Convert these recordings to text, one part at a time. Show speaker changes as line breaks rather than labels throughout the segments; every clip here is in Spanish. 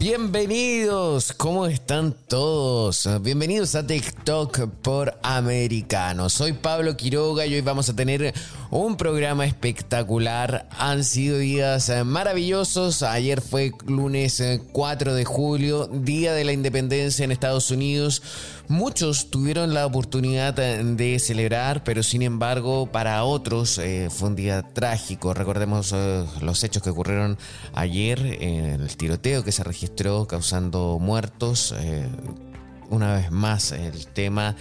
Bienvenidos, ¿cómo están todos? Bienvenidos a TikTok por Americano. Soy Pablo Quiroga y hoy vamos a tener un programa espectacular. Han sido días maravillosos. Ayer fue lunes 4 de julio, Día de la Independencia en Estados Unidos. Muchos tuvieron la oportunidad de celebrar, pero sin embargo para otros eh, fue un día trágico. Recordemos eh, los hechos que ocurrieron ayer, en el tiroteo que se registró causando muertos. Eh, una vez más el tema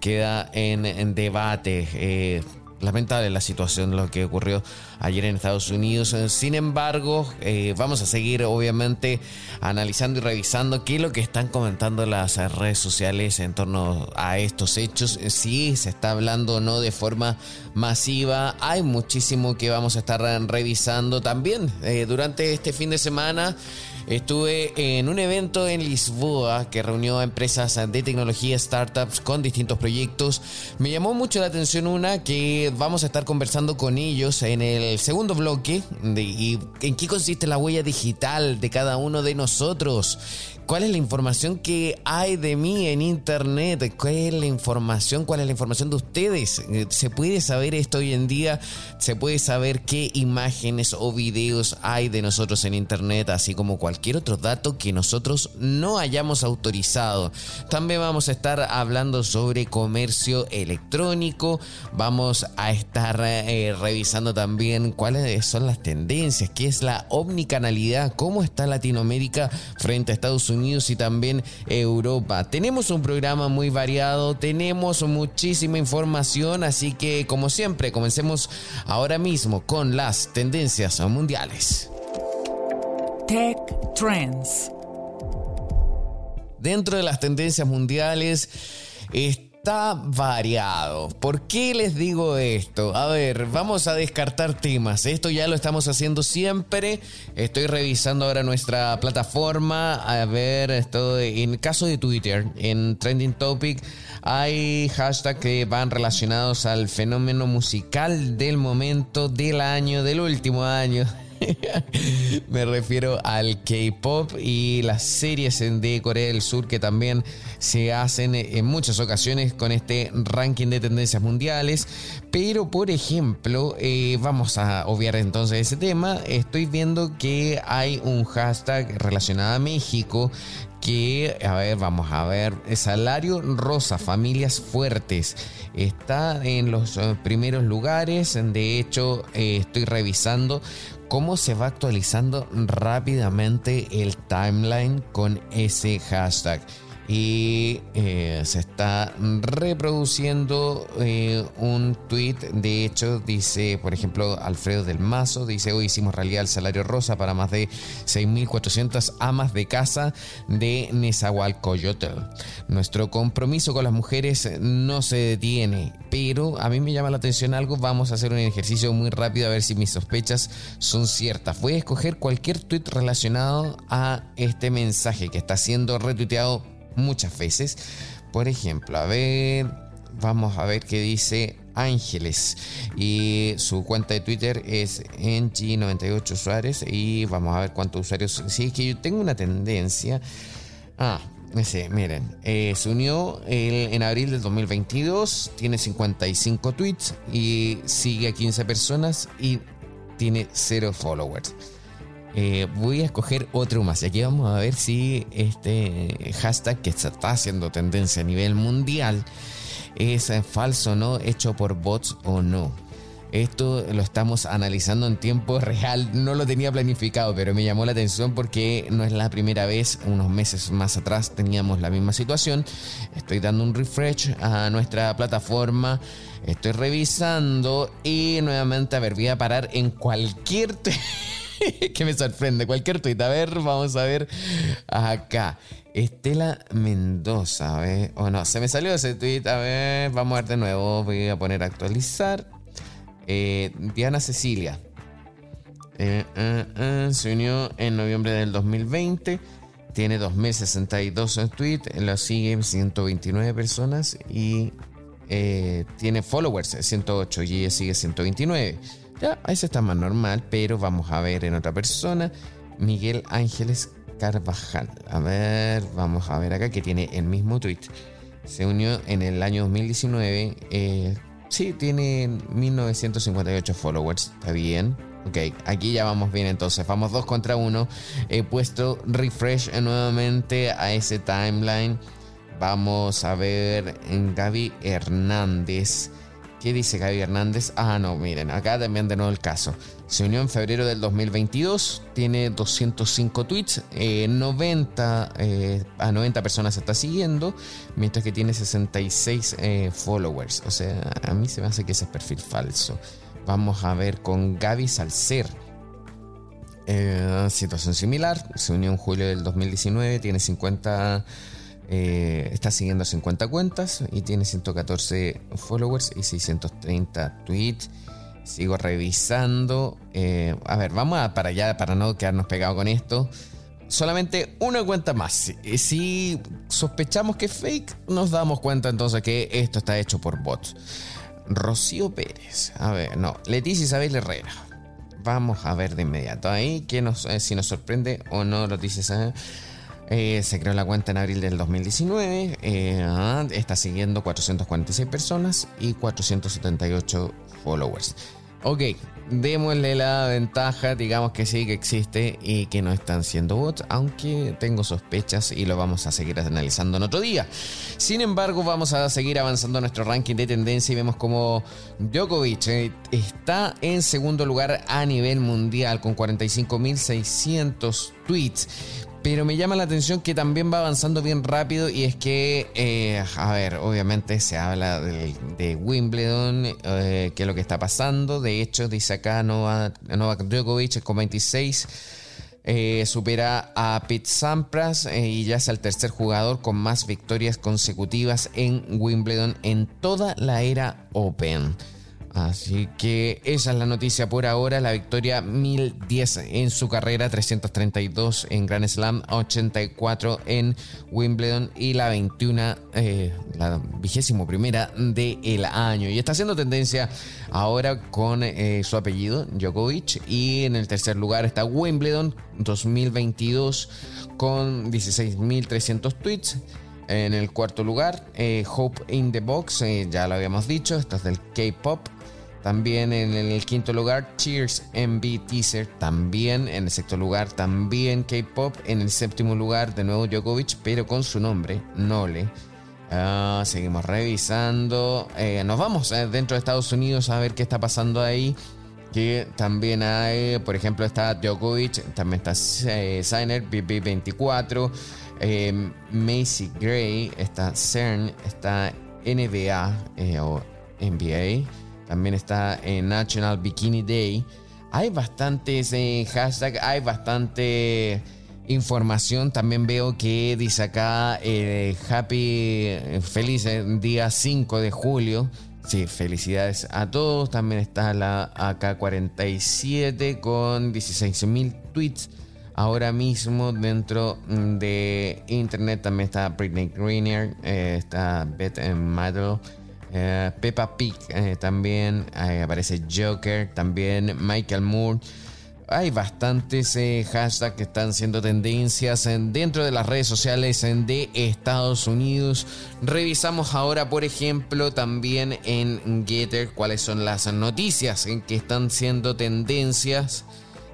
queda en, debate lamentable la situación, lo que ocurrió ayer en Estados Unidos. Sin embargo, eh, vamos a seguir obviamente analizando y revisando qué es lo que están comentando las redes sociales en torno a estos hechos. Si se está hablando o no de forma masiva. Hay muchísimo que vamos a estar revisando también eh, durante este fin de semana. Estuve en un evento en Lisboa que reunió a empresas de tecnología, startups con distintos proyectos. Me llamó mucho la atención una que vamos a estar conversando con ellos en el segundo bloque y en qué consiste la huella digital de cada uno de nosotros. ¿Cuál es la información que hay de mí en internet? ¿Cuál es la información? ¿Cuál es la información de ustedes? Eh, ¿Se puede saber esto hoy en día? ¿Se puede saber qué imágenes o videos hay de nosotros en internet? Así como cualquier otro dato que nosotros no hayamos autorizado. También vamos a estar hablando sobre comercio electrónico. Vamos a estar eh, revisando también cuáles son las tendencias, qué es la omnicanalidad, cómo está Latinoamérica frente a Estados Unidos Unidos y también Europa. Tenemos un programa muy variado, tenemos muchísima información, así que como siempre, comencemos ahora mismo con las tendencias mundiales.
Tech Trends.
Dentro de las tendencias mundiales, está variado. ¿Por qué les digo esto? A ver, vamos a descartar temas. Esto ya lo estamos haciendo siempre. Estoy revisando ahora nuestra plataforma. A ver, esto en caso de Twitter, en Trending Topic, hay hashtags que van relacionados al fenómeno musical del momento, del año, del último año. Me refiero al K-pop y las series de Corea del Sur que también se hacen en muchas ocasiones con este ranking de tendencias mundiales. Pero, por ejemplo, eh, vamos a obviar entonces ese tema. Estoy viendo que hay un hashtag relacionado a México que, a ver, vamos a ver, salario rosa, familias fuertes, está en los eh, primeros lugares, de hecho eh, estoy revisando cómo se va actualizando rápidamente el timeline con ese hashtag y eh, se está reproduciendo eh, un tweet. De hecho, dice, por ejemplo, Alfredo del Mazo, dice, hoy hicimos realidad el salario rosa para más de 6.400 amas de casa de Nezahualcóyotl. Nuestro compromiso con las mujeres no se detiene, pero a mí me llama la atención algo. Vamos a hacer un ejercicio muy rápido a ver si mis sospechas son ciertas. Voy a escoger cualquier tweet relacionado a este mensaje que está siendo retuiteado muchas veces. Por ejemplo, a ver, vamos a ver qué dice Ángeles y su cuenta de Twitter es NG98 usuarios y vamos a ver cuántos usuarios. Si es que yo tengo una tendencia. Ah, sé, miren, eh, se unió en abril del 2022, tiene 55 tweets y sigue a 15 personas y tiene 0 followers. Eh, voy a escoger otro más. Aquí vamos a ver si este hashtag que está haciendo tendencia a nivel mundial es falso, ¿no? Hecho por bots o no. Esto lo estamos analizando en tiempo real. No lo tenía planificado, pero me llamó la atención porque no es la primera vez. Unos meses más atrás teníamos la misma situación. Estoy dando un refresh a nuestra plataforma. Estoy revisando y nuevamente, a ver, voy a parar en cualquier... que me sorprende, cualquier tweet. A ver, vamos a ver acá. Estela Mendoza, a ver, o no, se me salió ese tweet, a ver, vamos a ver de nuevo, voy a poner actualizar. Eh, Diana Cecilia. Eh, eh, se unió en noviembre del 2020. Tiene 2062 en tweet. Lo siguen 129 personas. Y tiene followers 108. Y sigue 129. Ya, se está más normal. Pero vamos a ver en otra persona. Miguel Ángeles Carvajal. A ver, vamos a ver acá que tiene el mismo tweet. Se unió en el año 2019. Eh, Sí, tiene 1958 followers. Está bien. Ok, aquí ya vamos bien entonces. Vamos dos contra uno. He puesto refresh nuevamente a ese timeline. Vamos a ver en Gaby Hernández. ¿Qué dice Gaby Hernández? Ah, no, miren, acá también de nuevo el caso. Se unió en febrero del 2022, tiene 205 tweets, 90, eh, eh, a 90 personas se está siguiendo, mientras que tiene 66 eh, followers. O sea, a mí se me hace que ese es perfil falso. Vamos a ver con Gaby Salcer. situación similar, se unió en julio del 2019, tiene 50 eh, está siguiendo 50 cuentas y tiene 114 followers y 630 tweets. Sigo revisando. Eh, a ver, vamos a para allá para no quedarnos pegados con esto. Solamente una cuenta más. Si sospechamos que es fake, nos damos cuenta entonces que esto está hecho por bots. Rocío Pérez. A ver, no. Leticia Isabel Herrera. Vamos a ver de inmediato ahí que eh, si nos sorprende o no lo dices. Eh, se creó la cuenta en abril del 2019. Eh, ah, está siguiendo 446 personas y 478 followers. Ok, démosle la ventaja, digamos que sí que existe y que no están siendo bots, aunque tengo sospechas y lo vamos a seguir analizando en otro día. Sin embargo, vamos a seguir avanzando nuestro ranking de tendencia y vemos como Djokovic eh, está en segundo lugar a nivel mundial con 45.600 tweets pero me llama la atención que también va avanzando bien rápido y es que, eh, a ver, obviamente se habla de, Wimbledon, eh, qué es lo que está pasando. De hecho, dice acá Novak, Djokovic con 26. Eh, supera a Pete Sampras y ya es el tercer jugador con más victorias consecutivas en Wimbledon en toda la era Open. Así que esa es la noticia por ahora. La victoria 1010 en su carrera, 332 en Grand Slam, 84 en Wimbledon y la 21, eh, la vigésimo primera del año. Y está haciendo tendencia ahora con eh, su apellido, Djokovic. Y en el tercer lugar está Wimbledon 2022 con 16.300 tweets. En el cuarto lugar, eh, Hope in the Box, ya lo habíamos dicho, esto es del K-Pop. También en el quinto lugar, Cheers MB Teaser. También en el sexto lugar, también K-Pop. En el séptimo lugar, de nuevo Djokovic, pero con su nombre, Nole. Ah, seguimos revisando. Eh, nos vamos eh, dentro de Estados Unidos a ver qué está pasando ahí. Que también hay, por ejemplo, está Djokovic, también está eh, Signer, BB24, Macy Gray, está CERN, está NBA o NBA. También está en National Bikini Day. Hay bastantes eh, hashtags, hay bastante información. También veo que dice acá eh, Happy, eh, feliz día 5 de julio. Sí, felicidades a todos. También está la AK-47 con 16.000 tweets. Ahora mismo dentro de internet también está Britney Greener, está Beth Metal. Eh, Peppa Pig eh, también, aparece Joker, también Michael Moore. Hay bastantes eh, hashtags que están siendo tendencias dentro de las redes sociales de Estados Unidos. Revisamos ahora, por ejemplo, también en Getter cuáles son las noticias que están siendo tendencias.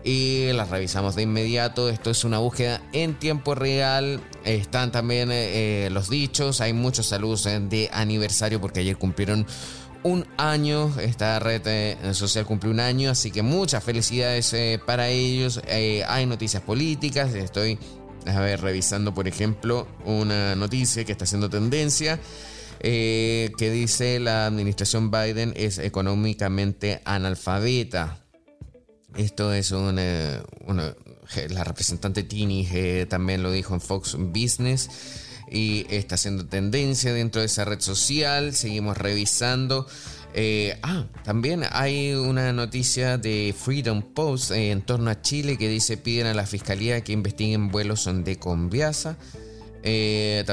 Y las revisamos de inmediato. Esto es una búsqueda en tiempo real. Están también eh, los dichos. Hay muchos saludos de aniversario porque ayer cumplieron un año. Esta red eh, social cumple un año, así que muchas felicidades eh, para ellos. hay noticias políticas. Estoy a ver, revisando, por ejemplo, una noticia que está haciendo tendencia. que dice la administración Biden es económicamente analfabeta. Esto es una, la representante Tini también lo dijo en Fox Business y está haciendo tendencia dentro de esa red social. Seguimos revisando. Eh, ah, también hay una noticia de Freedom Post eh, en torno a Chile que dice piden a la fiscalía que investiguen vuelos de Conviasa. Eh,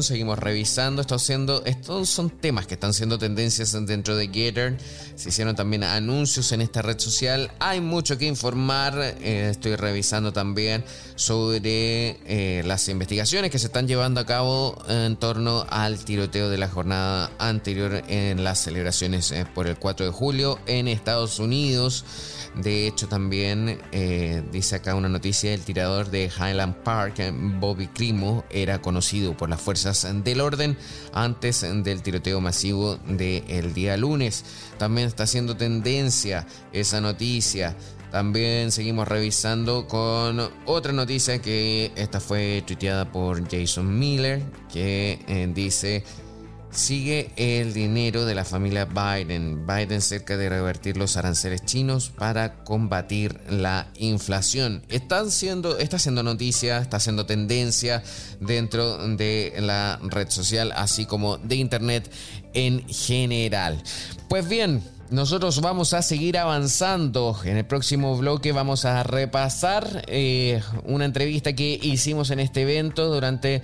seguimos revisando. estos son temas que están siendo tendencias dentro de Getter. Se hicieron también anuncios en esta red social. Hay mucho que informar. Eh, estoy revisando también sobre eh, las investigaciones que se están llevando a cabo en torno al tiroteo de la jornada anterior en las celebraciones eh, por el 4 de julio en Estados Unidos. De hecho, también eh, dice acá una noticia: el tirador de Highland Park, Bobby Crimo, era conocido por las fuerzas del orden antes del tiroteo masivo del día lunes. También está haciendo tendencia esa noticia. También seguimos revisando con otra noticia que esta fue tuiteada por Jason Miller, que eh, dice sigue el dinero de la familia Biden. Biden cerca de revertir los aranceles chinos para combatir la inflación. Están siendo, está haciendo noticia, está haciendo tendencia dentro de la red social, así como de internet en general. Pues bien, nosotros vamos a seguir avanzando. En el próximo bloque vamos a repasar eh, una entrevista que hicimos en este evento durante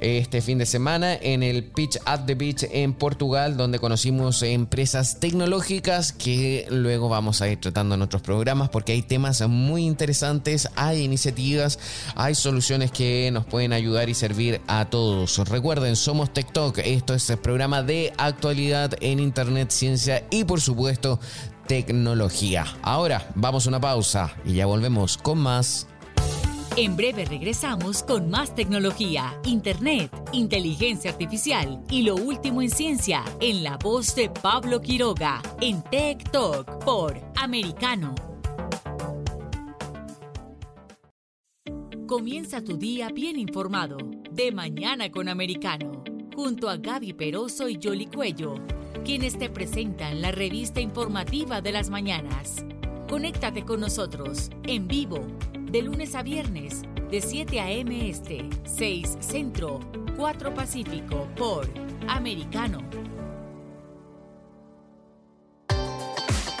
este fin de semana en el Pitch at the Beach en Portugal, donde conocimos empresas tecnológicas que luego vamos a ir tratando en otros programas porque hay temas muy interesantes, hay iniciativas, hay soluciones que nos pueden ayudar y servir a todos. Recuerden, somos TikTok, esto es el programa de actualidad en Internet, ciencia y por supuesto tecnología. Ahora vamos a una pausa y ya volvemos con más
en breve regresamos con más tecnología, internet, inteligencia artificial y lo último en ciencia en la voz de Pablo Quiroga en Tech Talk por Americano. Comienza tu día bien informado de mañana con Americano, junto a Gaby Peroso y Jolly Cuello, quienes te presentan la revista informativa de las mañanas. Conéctate con nosotros en vivo de lunes a viernes, de 7 a.m. Este, 6 Centro, 4 Pacífico, por Americano.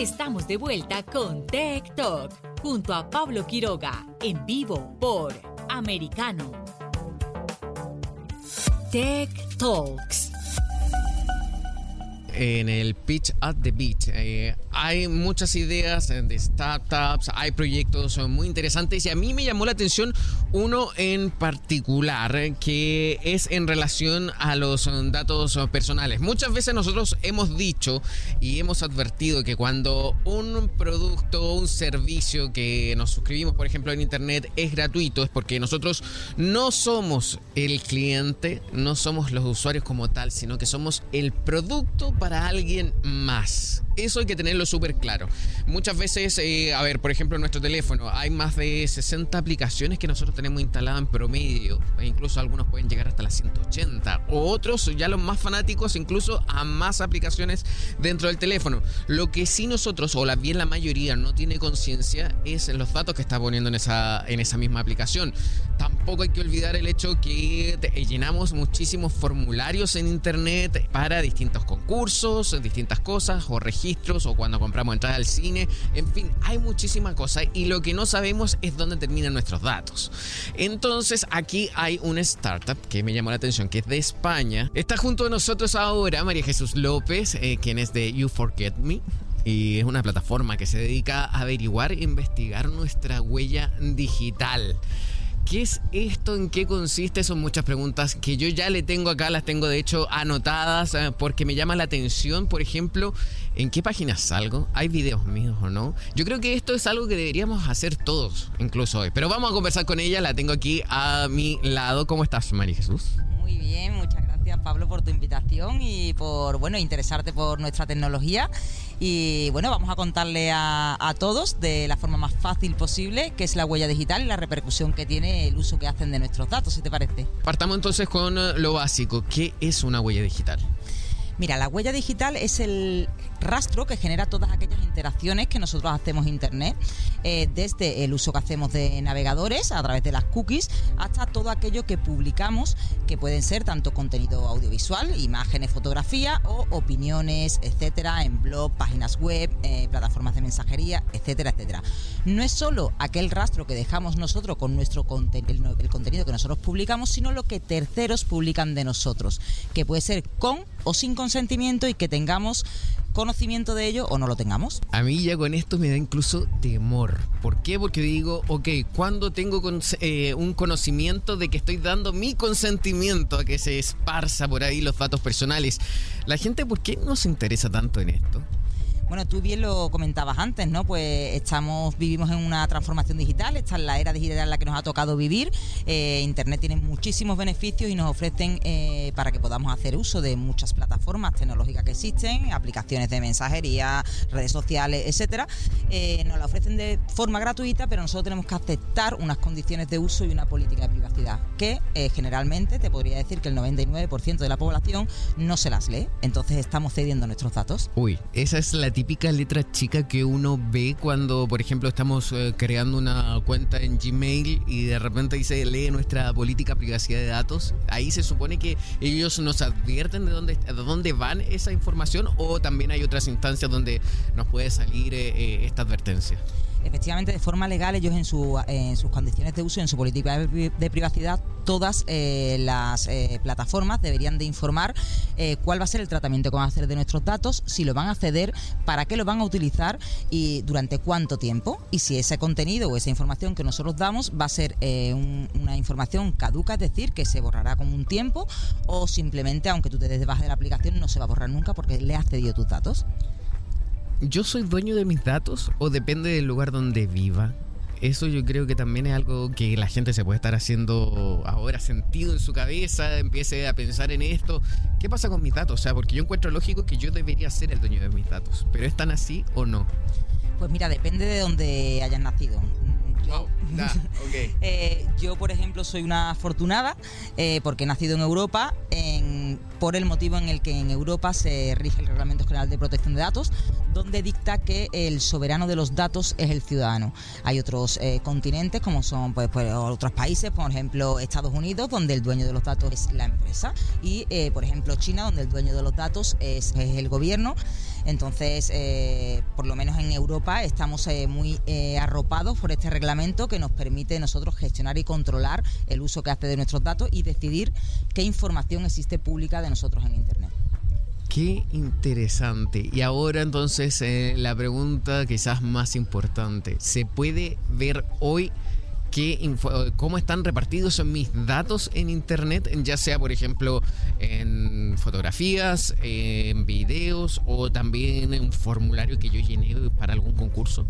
Estamos de vuelta con Tech Talk junto a Pablo Quiroga en vivo por Americano. Tech Talks
en el Pitch at the Beach. Eh, hay muchas ideas de startups, hay proyectos muy interesantes y a mí me llamó la atención uno en particular que es en relación a los datos personales. Muchas veces nosotros hemos dicho y hemos advertido que cuando un producto o un servicio que nos suscribimos, por ejemplo, en Internet es gratuito, es porque nosotros no somos el cliente, no somos los usuarios como tal, sino que somos el producto para alguien más. Eso hay que tenerlo súper claro. Muchas veces, eh, a ver, por ejemplo, en nuestro teléfono hay más de 60 aplicaciones que nosotros tenemos instaladas en promedio. E incluso algunos pueden llegar hasta las 180. O otros, ya los más fanáticos, incluso a más aplicaciones dentro del teléfono. Lo que sí nosotros, o la, bien la mayoría, no tiene conciencia es los datos que está poniendo en esa, en esa misma aplicación. Tampoco hay que olvidar el hecho que llenamos muchísimos formularios en internet para distintos concursos distintas cosas, o registros, o cuando compramos entrada al cine. En fin, hay muchísimas cosas y lo que no sabemos es dónde terminan nuestros datos. Entonces, aquí hay una startup que me llamó la atención, que es de España. Está junto a nosotros ahora María Jesús López, eh, quien es de You Forget Me y es una plataforma que se dedica a averiguar e investigar nuestra huella digital. ¿Qué es esto? ¿En qué consiste? Son muchas preguntas que yo ya le tengo acá, las tengo de hecho anotadas eh, porque me llama la atención, por ejemplo, en qué páginas salgo, hay videos míos o no. Yo creo que esto es algo que deberíamos hacer todos, incluso hoy. Pero vamos a conversar con ella, la tengo aquí a mi lado. ¿Cómo estás, María Jesús?
Muy bien, muchas gracias Pablo por tu invitación y por bueno interesarte por nuestra tecnología y bueno, vamos a contarle a, todos de la forma más fácil posible qué es la huella digital y la repercusión que tiene el uso que hacen de nuestros datos, si te parece.
Partamos entonces con eh, lo básico. ¿Qué es una huella digital?
Mira, la huella digital es el rastro que genera todas aquellas interacciones que nosotros hacemos en Internet, eh, desde el uso que hacemos de navegadores a través de las cookies hasta todo aquello que publicamos, que pueden ser tanto contenido audiovisual, imágenes, fotografía o opiniones, etcétera, en blog, páginas web, eh, plataformas de mensajería, etcétera, etcétera. No es solo aquel rastro que dejamos nosotros con nuestro el, el contenido que nosotros publicamos, sino lo que terceros publican de nosotros, que puede ser con o sin consentimiento y que tengamos conocimiento de ello o no lo tengamos.
A mí ya con esto me da incluso temor. ¿Por qué? Porque digo, ok, cuando tengo eh, un conocimiento de que estoy dando mi consentimiento a que se esparza por ahí los datos personales, la gente, ¿por qué no se interesa tanto en esto?
Bueno, tú bien lo comentabas antes, ¿no? Pues estamos, vivimos en una transformación digital, esta es la era digital en la que nos ha tocado vivir. Eh, Internet tiene muchísimos beneficios y nos ofrecen eh, para que podamos hacer uso de muchas plataformas tecnológicas que existen, aplicaciones de mensajería, redes sociales, etcétera. Eh, nos la ofrecen de forma gratuita, pero nosotros tenemos que aceptar unas condiciones de uso y una política de privacidad que generalmente te podría decir que el 99% de la población no se las lee. Entonces estamos cediendo nuestros datos.
Uy, esa es la típica letra chica que uno ve cuando, por ejemplo, estamos eh, creando una cuenta en Gmail y de repente dice lee nuestra política privacidad de datos. Ahí se supone que ellos nos advierten de dónde, de dónde van esa información o también hay otras instancias donde nos puede salir eh, eh, esta advertencia
efectivamente de forma legal ellos en, su, en sus condiciones de uso, en su política de privacidad, todas eh, las eh, plataformas deberían de informar eh, cuál va a ser el tratamiento que van a hacer de nuestros datos, si lo van a ceder, para qué lo van a utilizar y durante cuánto tiempo. Y si ese contenido o esa información que nosotros damos va a ser una información caduca, es decir, que se borrará con un tiempo o simplemente, aunque tú te des de baja de la aplicación, no se va a borrar nunca porque le has cedido tus datos.
¿Yo soy dueño de mis datos o depende del lugar donde viva? eso yo creo que también es algo que la gente se puede estar haciendo ahora sentido en su cabeza, empiece a pensar en esto. ¿Qué pasa con mis datos? O sea, porque yo encuentro lógico que yo debería ser el dueño de mis datos, pero ¿es tan así o no?
Pues mira, depende de dónde hayas nacido. Eh, yo, por ejemplo, soy una afortunada eh, porque he nacido en Europa por el motivo en el que en Europa se rige el Reglamento General de Protección de Datos, donde dicta que el soberano de los datos es el ciudadano. Hay otros eh, continentes, como son pues, pues, otros países, por ejemplo Estados Unidos, donde el dueño de los datos es la empresa, y por ejemplo China, donde el dueño de los datos es el gobierno. Entonces, por lo menos en Europa estamos muy arropados por este reglamento que nos permite nosotros gestionar y controlar el uso que hace de nuestros datos y decidir qué información existe pública de nosotros en Internet.
Qué interesante. Y ahora entonces la pregunta quizás más importante. ¿Se puede ver hoy cómo están repartidos mis datos en Internet, ya sea, por ejemplo, en fotografías, en videos o también en un formulario que yo llené para algún concurso.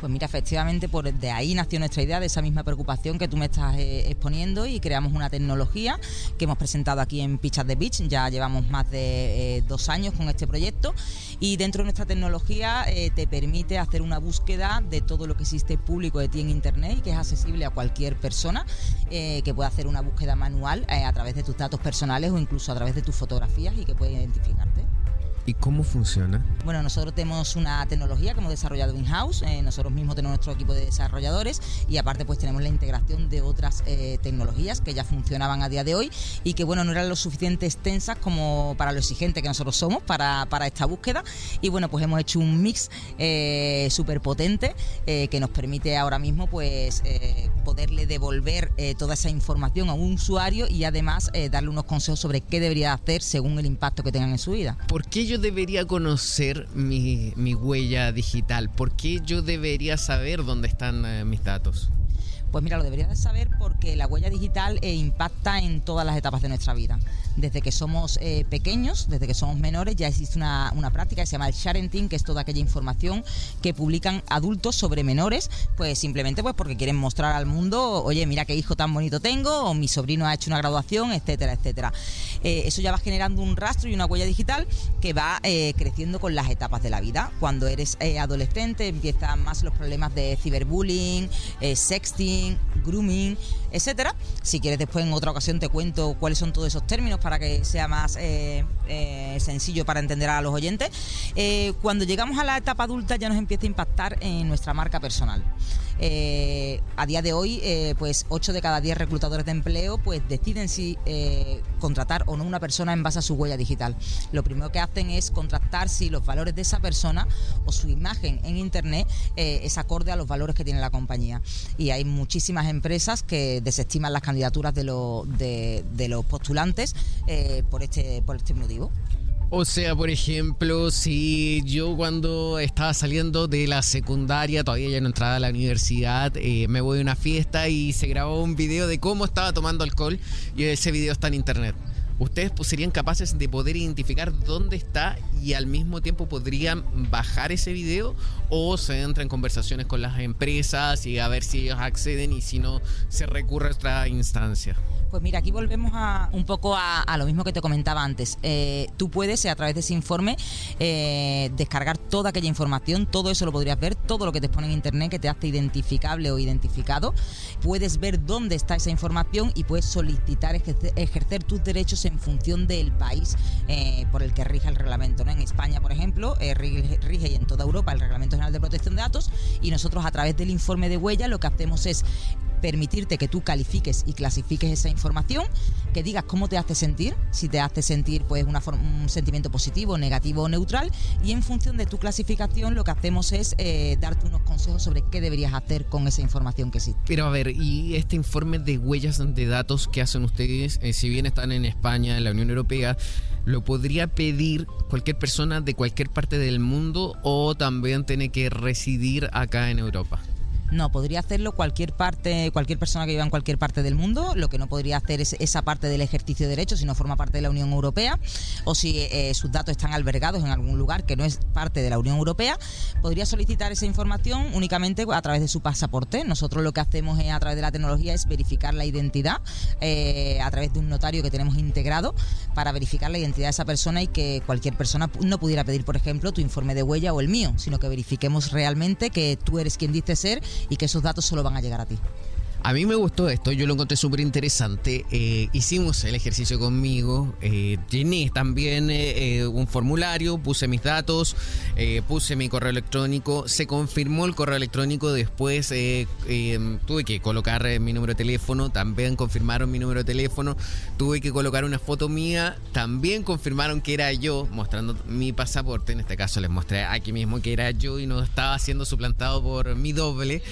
Pues mira, efectivamente, por de ahí nació nuestra idea, de esa misma preocupación que tú me estás eh, exponiendo y creamos una tecnología que hemos presentado aquí en Pichas de Beach. Ya llevamos más de eh, dos años con este proyecto y dentro de nuestra tecnología eh, te permite hacer una búsqueda de todo lo que existe público de ti en Internet y que es accesible a cualquier persona que pueda hacer una búsqueda manual a través de tus datos personales o incluso a través de tus fotografías y que puede identificarte.
¿Y cómo funciona?
Bueno, nosotros tenemos una tecnología que hemos desarrollado in-house, eh, nosotros mismos tenemos nuestro equipo de desarrolladores y aparte pues tenemos la integración de otras eh, tecnologías que ya funcionaban a día de hoy y que bueno, no eran lo suficiente extensas como para lo exigente que nosotros somos para, esta búsqueda y bueno, pues hemos hecho un mix eh, súper potente que nos permite ahora mismo pues poderle devolver toda esa información a un usuario y además darle unos consejos sobre qué debería hacer según el impacto que tengan en su vida.
¿Por qué yo debería conocer mi, huella digital? ¿Por qué yo debería saber dónde están eh, mis datos?
Pues mira, lo deberías de saber porque la huella digital eh, impacta en todas las etapas de nuestra vida. Desde que somos eh, pequeños, desde que somos menores, ya existe una, práctica que se llama el sharenting, que es toda aquella información que publican adultos sobre menores, pues simplemente pues porque quieren mostrar al mundo, oye, mira qué hijo tan bonito tengo, o mi sobrino ha hecho una graduación, etcétera, etcétera. Eh, eso ya va generando un rastro y una huella digital que va creciendo con las etapas de la vida. Cuando eres adolescente empiezan más los problemas de ciberbullying, sexting, grooming, etcétera. Si quieres después en otra ocasión te cuento cuáles son todos esos términos para que sea más eh, eh, sencillo para entender a los oyentes. Eh, cuando llegamos a la etapa adulta ya nos empieza a impactar en nuestra marca personal. A día de hoy, pues 8 de cada 10 reclutadores de empleo pues deciden si contratar o no una persona en base a su huella digital. Lo primero que hacen es contratar si los valores de esa persona o su imagen en Internet es acorde a los valores que tiene la compañía. Y hay muchísimas empresas que desestiman las candidaturas de, de los postulantes por, este, por este motivo.
O sea, por ejemplo, si yo cuando estaba saliendo de la secundaria, todavía ya no entraba a la universidad, eh, me voy a una fiesta y se grabó un video de cómo estaba tomando alcohol y ese video está en internet. ¿Ustedes serían capaces de poder identificar dónde está y al mismo tiempo podrían bajar ese video o se entra en conversaciones con las empresas y a ver si ellos acceden y si no se recurre a otra instancia?
Pues mira, aquí volvemos a un poco a, lo mismo que te comentaba antes. Eh, tú puedes, a través de ese informe, eh, descargar toda aquella información, todo eso lo podrías ver, todo lo que te expone en internet que te hace identificable o identificado. Puedes ver dónde está esa información y puedes solicitar ejercer, tus derechos en función del país eh, por el que rige el reglamento. ¿no? En España, por ejemplo, rige, rige y en toda Europa el Reglamento General de Protección de Datos y nosotros a través del informe de huella lo que hacemos es permitirte que tú califiques y clasifiques esa información, que digas cómo te hace sentir, si te hace sentir pues una un sentimiento positivo, negativo o neutral, y en función de tu clasificación lo que hacemos es eh, darte unos consejos sobre qué deberías hacer con esa información que existe.
Pero a ver, y este informe de huellas de datos que hacen ustedes, eh, si bien están en España, en la Unión Europea, ¿lo podría pedir cualquier persona de cualquier parte del mundo o también tiene que residir acá en Europa?
No, podría hacerlo cualquier parte, cualquier persona que viva en cualquier parte del mundo. Lo que no podría hacer es esa parte del ejercicio de derechos si no forma parte de la Unión Europea o si eh, sus datos están albergados en algún lugar que no es parte de la Unión Europea. Podría solicitar esa información únicamente a través de su pasaporte. Nosotros lo que hacemos a través de la tecnología es verificar la identidad eh, a través de un notario que tenemos integrado para verificar la identidad de esa persona y que cualquier persona no pudiera pedir, por ejemplo, tu informe de huella o el mío, sino que verifiquemos realmente que tú eres quien dice ser y que esos datos solo van a llegar a ti.
A mí me gustó esto, yo lo encontré súper interesante. Eh, hicimos el ejercicio conmigo, eh, llené también eh, un formulario, puse mis datos, puse mi correo electrónico, se confirmó el correo electrónico, después tuve que colocar mi número de teléfono, también confirmaron mi número de teléfono, tuve que colocar una foto mía, también confirmaron que era yo, mostrando mi pasaporte, en este caso les mostré aquí mismo que era yo y no estaba siendo suplantado por mi doble.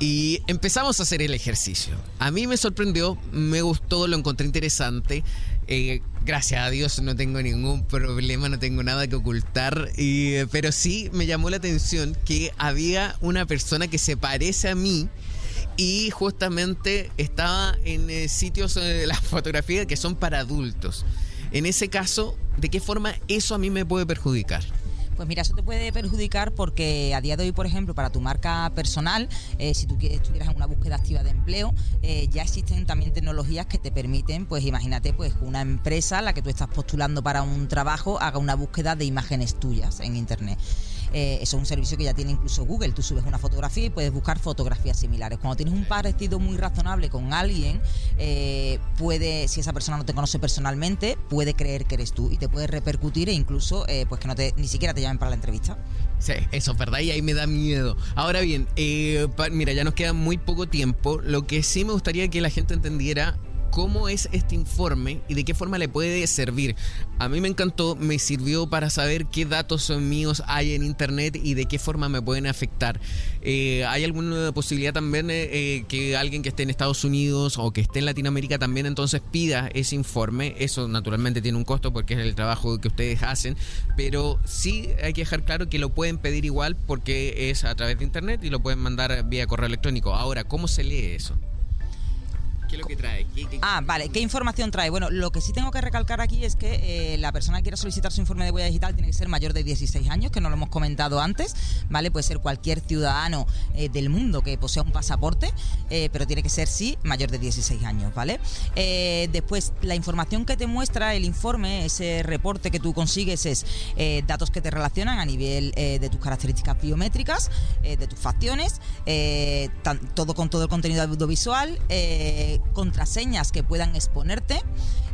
Y empezamos a hacer el ejercicio. A mí me sorprendió, me gustó, lo encontré interesante. Eh, gracias a Dios no tengo ningún problema, no tengo nada que ocultar. pero sí me llamó la atención que había una persona que se parece a mí y justamente estaba en eh, sitios de la fotografía que son para adultos. En ese caso, ¿de qué forma eso a mí me puede perjudicar?
Pues mira, eso te puede perjudicar porque a día de hoy, por ejemplo, para tu marca personal, eh, si tú estuvieras en una búsqueda activa de empleo, eh, ya existen también tecnologías que te permiten, pues imagínate, pues una empresa, la que tú estás postulando para un trabajo, haga una búsqueda de imágenes tuyas en Internet. Eh, eso es un servicio que ya tiene incluso Google. Tú subes una fotografía y puedes buscar fotografías similares. Cuando tienes un parecido muy razonable con alguien, eh, puede, si esa persona no te conoce personalmente, puede creer que eres tú y te puede repercutir e incluso eh, pues que no te, ni siquiera te llamen para la entrevista.
Sí, eso es verdad y ahí me da miedo. Ahora bien, mira, ya nos queda muy poco tiempo. Lo que sí me gustaría que la gente entendiera cómo es este informe y de qué forma le puede servir. A mí me encantó, me sirvió para saber qué datos son míos hay en Internet y de qué forma me pueden afectar. Eh, ¿Hay alguna posibilidad también eh, eh, que alguien que esté en Estados Unidos o que esté en Latinoamérica también entonces pida ese informe? Eso naturalmente tiene un costo porque es el trabajo que ustedes hacen, pero sí hay que dejar claro que lo pueden pedir igual porque es a través de Internet y lo pueden mandar vía correo electrónico. Ahora, ¿cómo se lee eso? ¿Qué es lo que trae?
ah, vale. ¿Qué información trae? Bueno, lo que sí tengo que recalcar aquí es que eh, la persona que quiera solicitar su informe de huella digital tiene que ser mayor de 16 años, que no lo hemos comentado antes, ¿vale? Puede ser cualquier ciudadano eh, del mundo que posea un pasaporte, eh, pero tiene que ser, sí, mayor de 16 años, ¿vale? después, la información que te muestra el informe, ese reporte que tú consigues es datos que te relacionan a nivel de tus características biométricas, de tus facciones, todo con todo el contenido audiovisual, contraseñas que puedan exponerte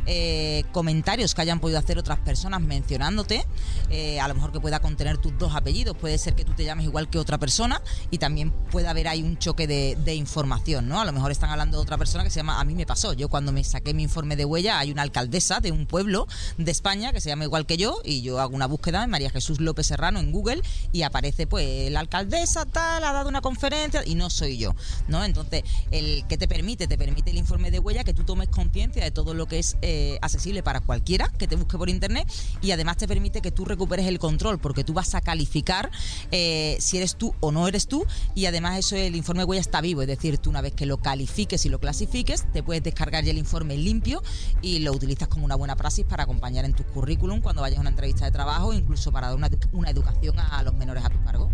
eh, comentarios que hayan podido hacer otras personas mencionándote, eh, a lo mejor que pueda contener tus dos apellidos, puede ser que tú te llames igual que otra persona y también puede haber ahí un choque de, información, ¿no? A lo mejor están hablando de otra persona que se llama, a mí me pasó, yo cuando me saqué mi informe de huella hay una alcaldesa de un pueblo de España que se llama igual que yo y yo hago una búsqueda de María Jesús López Serrano en Google y aparece pues la alcaldesa tal, ha dado una conferencia y no soy yo, ¿no? Entonces, el que te permite, te permite el informe de huella que tú tomes conciencia de todo lo que es... Eh, accesible para cualquiera que te busque por internet y además te permite que tú recuperes el control porque tú vas a calificar eh, si eres tú o no eres tú y además eso el informe de huella está vivo, es decir, tú una vez que lo califiques y lo clasifiques te puedes descargar ya el informe limpio y lo utilizas como una buena praxis para acompañar en tu currículum cuando vayas a una entrevista de trabajo incluso para dar una educación a los menores a tu cargo.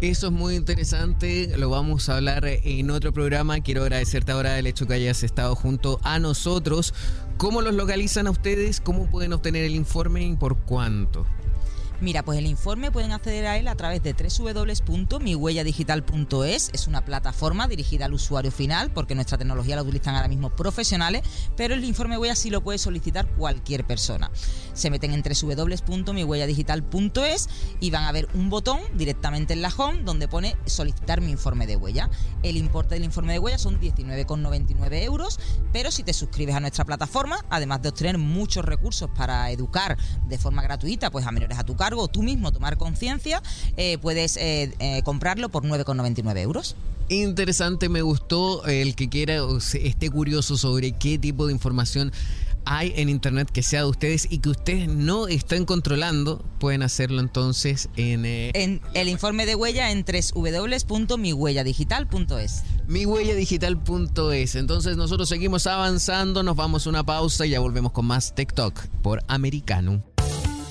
Eso es muy interesante, lo vamos a hablar en otro programa. Quiero agradecerte ahora el hecho que hayas estado junto a nosotros. ¿Cómo los localizan a ustedes? ¿Cómo pueden obtener el informe y por cuánto?
Mira, pues el informe pueden acceder a él a través de www.mihuelladigital.es. Es una plataforma dirigida al usuario final, porque nuestra tecnología la utilizan ahora mismo profesionales, pero el informe huella sí lo puede solicitar cualquier persona. Se meten en www.mihuelladigital.es y van a ver un botón directamente en la home donde pone solicitar mi informe de huella. El importe del informe de huella son 19,99 euros, pero si te suscribes a nuestra plataforma, además de obtener muchos recursos para educar de forma gratuita pues a menores a tu tú mismo tomar conciencia, eh, puedes eh, eh, comprarlo por 9,99 euros.
Interesante, me gustó el que quiera o esté curioso sobre qué tipo de información hay en internet que sea de ustedes y que ustedes no estén controlando, pueden hacerlo entonces en...
Eh, en el informe de huella en www.mihuelladigital.es.
Mihuelladigital.es. Entonces nosotros seguimos avanzando, nos vamos a una pausa y ya volvemos con más TikTok por Americano.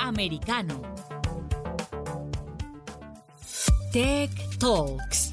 Americano. Tech Talks.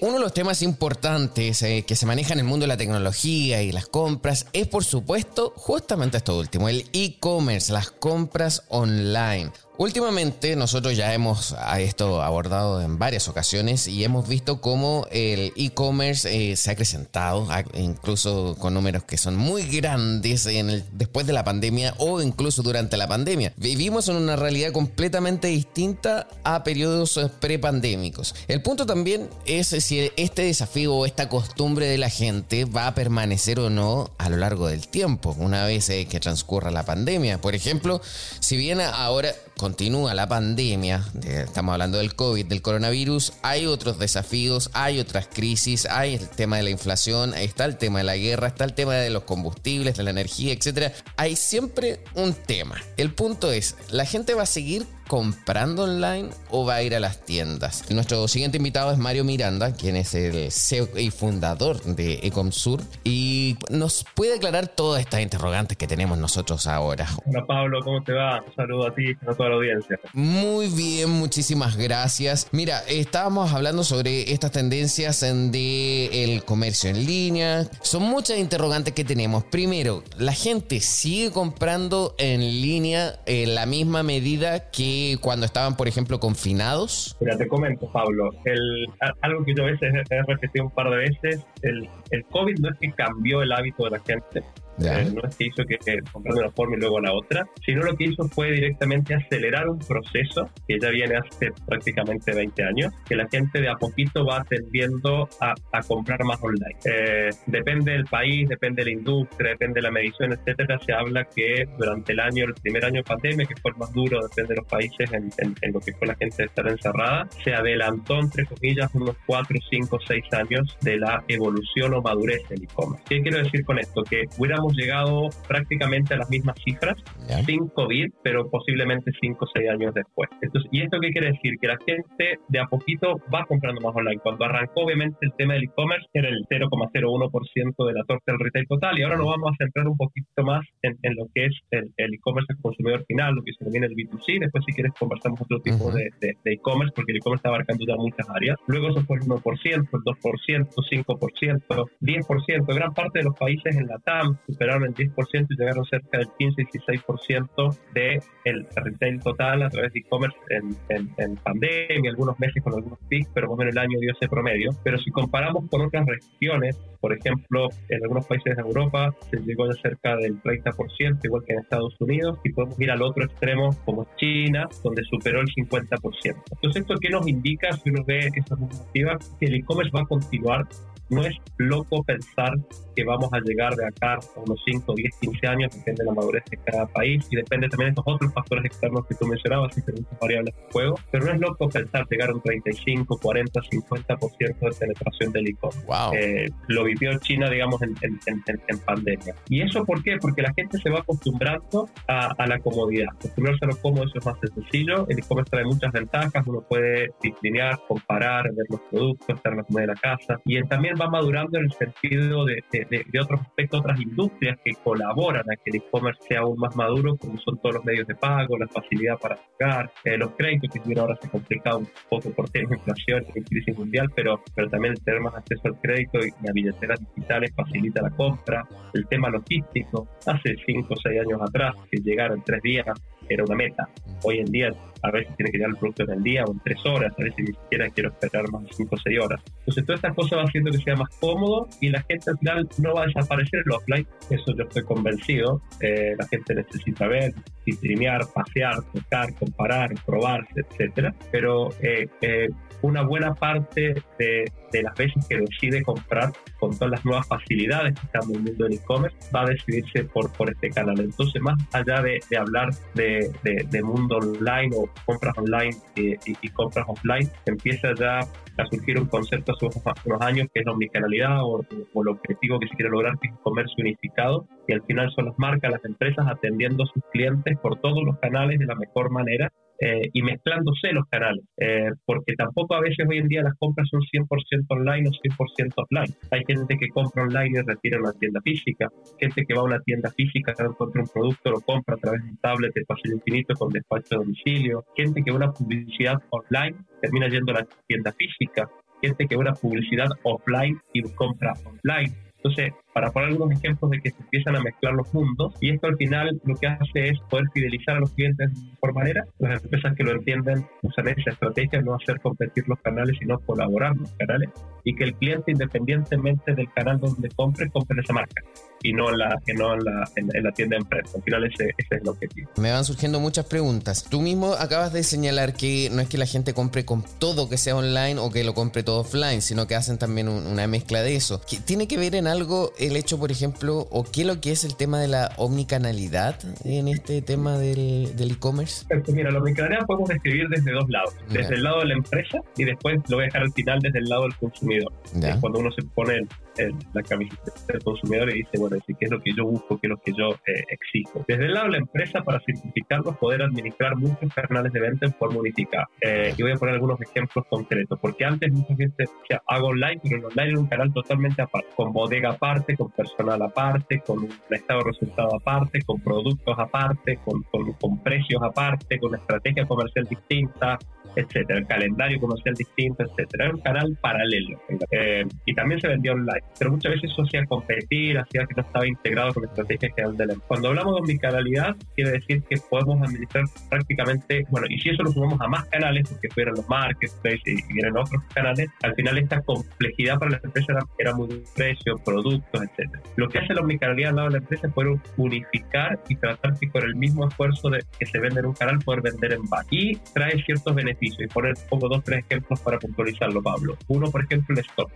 Uno de los temas importantes eh, que se maneja en el mundo de la tecnología y las compras es, por supuesto, justamente esto último, el e-commerce, las compras online. Últimamente nosotros ya hemos esto abordado en varias ocasiones y hemos visto cómo el e-commerce eh, se ha acrecentado, incluso con números que son muy grandes después de la pandemia o incluso durante la pandemia. Vivimos en una realidad completamente distinta a periodos eh, prepandémicos. El punto también es si este desafío o esta costumbre de la gente va a permanecer o no a lo largo del tiempo, una vez eh, que transcurra la pandemia. Por ejemplo, si bien ahora continúa la pandemia, estamos hablando del COVID, del coronavirus, hay otros desafíos, hay otras crisis, hay el tema de la inflación, está el tema de la guerra, está el tema de los combustibles, de la energía, etc. Hay siempre un tema. El punto es, ¿la gente va a seguir comprando online o va a ir a las tiendas? Nuestro siguiente invitado es Mario Miranda, quien es el CEO y fundador de Ecomsur y nos puede aclarar todas estas interrogantes que tenemos nosotros ahora.
Hola Pablo, ¿cómo te va? Un saludo a ti y a toda la audiencia.
Muy bien, muchísimas gracias. Mira, estábamos hablando sobre estas tendencias de el comercio en línea. Son muchas interrogantes que tenemos. Primero, ¿la gente sigue comprando en línea en la misma medida que cuando estaban, por ejemplo, confinados?
Mira, te comento, Pablo. El, algo que yo a veces he repetido un par de veces, el el COVID no es que cambió el hábito de la gente, eh, no es que hizo que, que de una forma y luego la otra, sino lo que hizo fue directamente acelerar un proceso que ya viene hace prácticamente 20 años, que la gente de a poquito va tendiendo a, a comprar más online. Eh, depende del país, depende de la industria, depende de la medición, etcétera. Se habla que durante el año, el primer año de pandemia, que fue el más duro, depende de los países en, en, lo que fue la gente de estar encerrada, se adelantó, entre comillas, unos 4, 5, 6 años de la evolución o madurez del e-commerce. ¿Qué quiero decir con esto? Que hubiéramos llegado prácticamente a las mismas cifras sin COVID, pero posiblemente 5 o 6 años después. Entonces, ¿Y esto qué quiere decir? Que la gente de a poquito va comprando más online. Cuando arrancó, obviamente, el tema del e-commerce era el 0,01% de la torta del retail total y ahora nos vamos a centrar un poquito más en, lo que es el e-commerce al consumidor final, lo que se denomina el B2C. Después, si quieres, conversamos otro tipo de e-commerce, porque el e-commerce está abarcando ya muchas áreas. Luego eso fue el 1%, el 2%, 5%, 10%. Gran parte de los países en la TAM superaron el 10% y llegaron cerca del 15-16% del el retail total a través de e-commerce en, en, pandemia, algunos meses con algunos pics, pero más o menos el año dio ese promedio. Pero si comparamos con otras regiones, por ejemplo, en algunos países de Europa se llegó ya cerca del 30%, igual que en Estados Unidos, y podemos ir al otro extremo como China, donde superó el 50%. Entonces, ¿esto qué nos indica si uno ve esa normativa? Que el e-commerce va a continuar no es loco pensar que vamos a llegar de acá a unos 5, 10, 15 años, depende de la madurez de cada país y depende también de estos otros factores externos que tú mencionabas, diferentes variables de juego, pero no es loco pensar llegar a un 35, 40, 50% de penetración del e-commerce. Eh, lo vivió China, digamos, en, en, pandemia. ¿Y eso por qué? Porque la gente se va acostumbrando a, la comodidad. Acostumbrarse a lo cómodo, eso es más sencillo. El e-commerce trae muchas ventajas, uno puede discriminar, comparar, ver los productos, estar en la comodidad de la casa y también va madurando en el sentido de, de, otros aspectos, otras industrias que colaboran a que el e-commerce sea aún más maduro, como son todos los medios de pago, la facilidad para pagar, eh, los créditos, que ahora se ha complicado un poco por temas de inflación y crisis mundial, pero, pero también el tener más acceso al crédito y a billeteras digitales facilita la compra, el tema logístico, hace 5 o 6 años atrás, que llegar en tres días era una meta. Hoy en día a veces tiene que llegar el producto en el día o en tres horas, a veces ni siquiera quiero esperar más de cinco o seis horas. Entonces todas estas cosas va haciendo que sea más cómodo y la gente al final no va a desaparecer el offline, eso yo estoy convencido. Eh, la gente necesita ver, streamear, pasear, tocar, comparar, probar, etcétera. Pero eh, eh, una buena parte de, las veces que decide comprar con todas las nuevas facilidades que están en el mundo del e-commerce va a decidirse por, por este canal. Entonces, más allá de, hablar de, mundo online o compras online y, compras offline, empieza ya a surgir un concepto hace unos años que es la omnicanalidad o, el objetivo que se quiere lograr que es comercio unificado y al final son las marcas, las empresas atendiendo a sus clientes por todos los canales de la mejor manera eh, y mezclándose los canales, eh, porque tampoco a veces hoy en día las compras son 100% online o 100% offline. Hay gente que compra online y retira una tienda física, gente que va a una tienda física, encuentra un producto, lo compra a través de un tablet de fácil infinito con despacho de domicilio, gente que ve una publicidad online termina yendo a la tienda física, gente que ve una publicidad offline y compra online. Entonces, para poner algunos ejemplos de que se empiezan a mezclar los mundos y esto al final lo que hace es poder fidelizar a los clientes de mejor manera. Las empresas que lo entienden usan esa estrategia, no hacer competir los canales, sino colaborar los canales y que el cliente independientemente del canal donde compre, compre esa marca y no en la, que no en la, en, la tienda de empresa. Al final ese, ese, es el objetivo.
Me van surgiendo muchas preguntas. Tú mismo acabas de señalar que no es que la gente compre con todo que sea online o que lo compre todo offline, sino que hacen también una mezcla de eso. ¿Tiene que ver en algo el hecho, por ejemplo, o qué es lo que es el tema de la omnicanalidad en este tema del e-commerce?
Pues mira, la omnicanalidad podemos describir desde dos lados. Desde el lado de la empresa y después lo voy a dejar al final desde el lado del consumidor. cuando uno se pone la camiseta del consumidor y dice, bueno, ¿qué es lo que yo busco? ¿Qué es lo que yo eh, exijo? Desde el lado de la empresa, para simplificarlo, poder administrar muchos canales de venta en forma unificada. Eh, y voy a poner algunos ejemplos concretos, porque antes mucha gente decía, hago online, pero en online era un canal totalmente aparte, con bodega aparte, con personal aparte, con un estado de resultado aparte, con productos aparte, con, con, con precios aparte, con estrategia comercial distinta, etcétera. El calendario comercial distinto, etcétera. Era un canal paralelo. Eh, y también se vendía online. Pero muchas veces eso hacía competir, hacía que no estaba integrado con la estrategia general de la Cuando hablamos de omnicanalidad, quiere decir que podemos administrar prácticamente, bueno, y si eso lo sumamos a más canales, porque fueran los marketplaces y vienen otros canales, al final esta complejidad para la empresa era, muy precio, productos, etcétera. Lo que hace la omnicanalidad al lado de la empresa es poder unificar y tratar que con el mismo esfuerzo de que se vende en un canal, poder vender en varios. Y trae ciertos beneficios. Y poner pongo dos, tres ejemplos para puntualizarlo, Pablo. Uno, por ejemplo, el stock.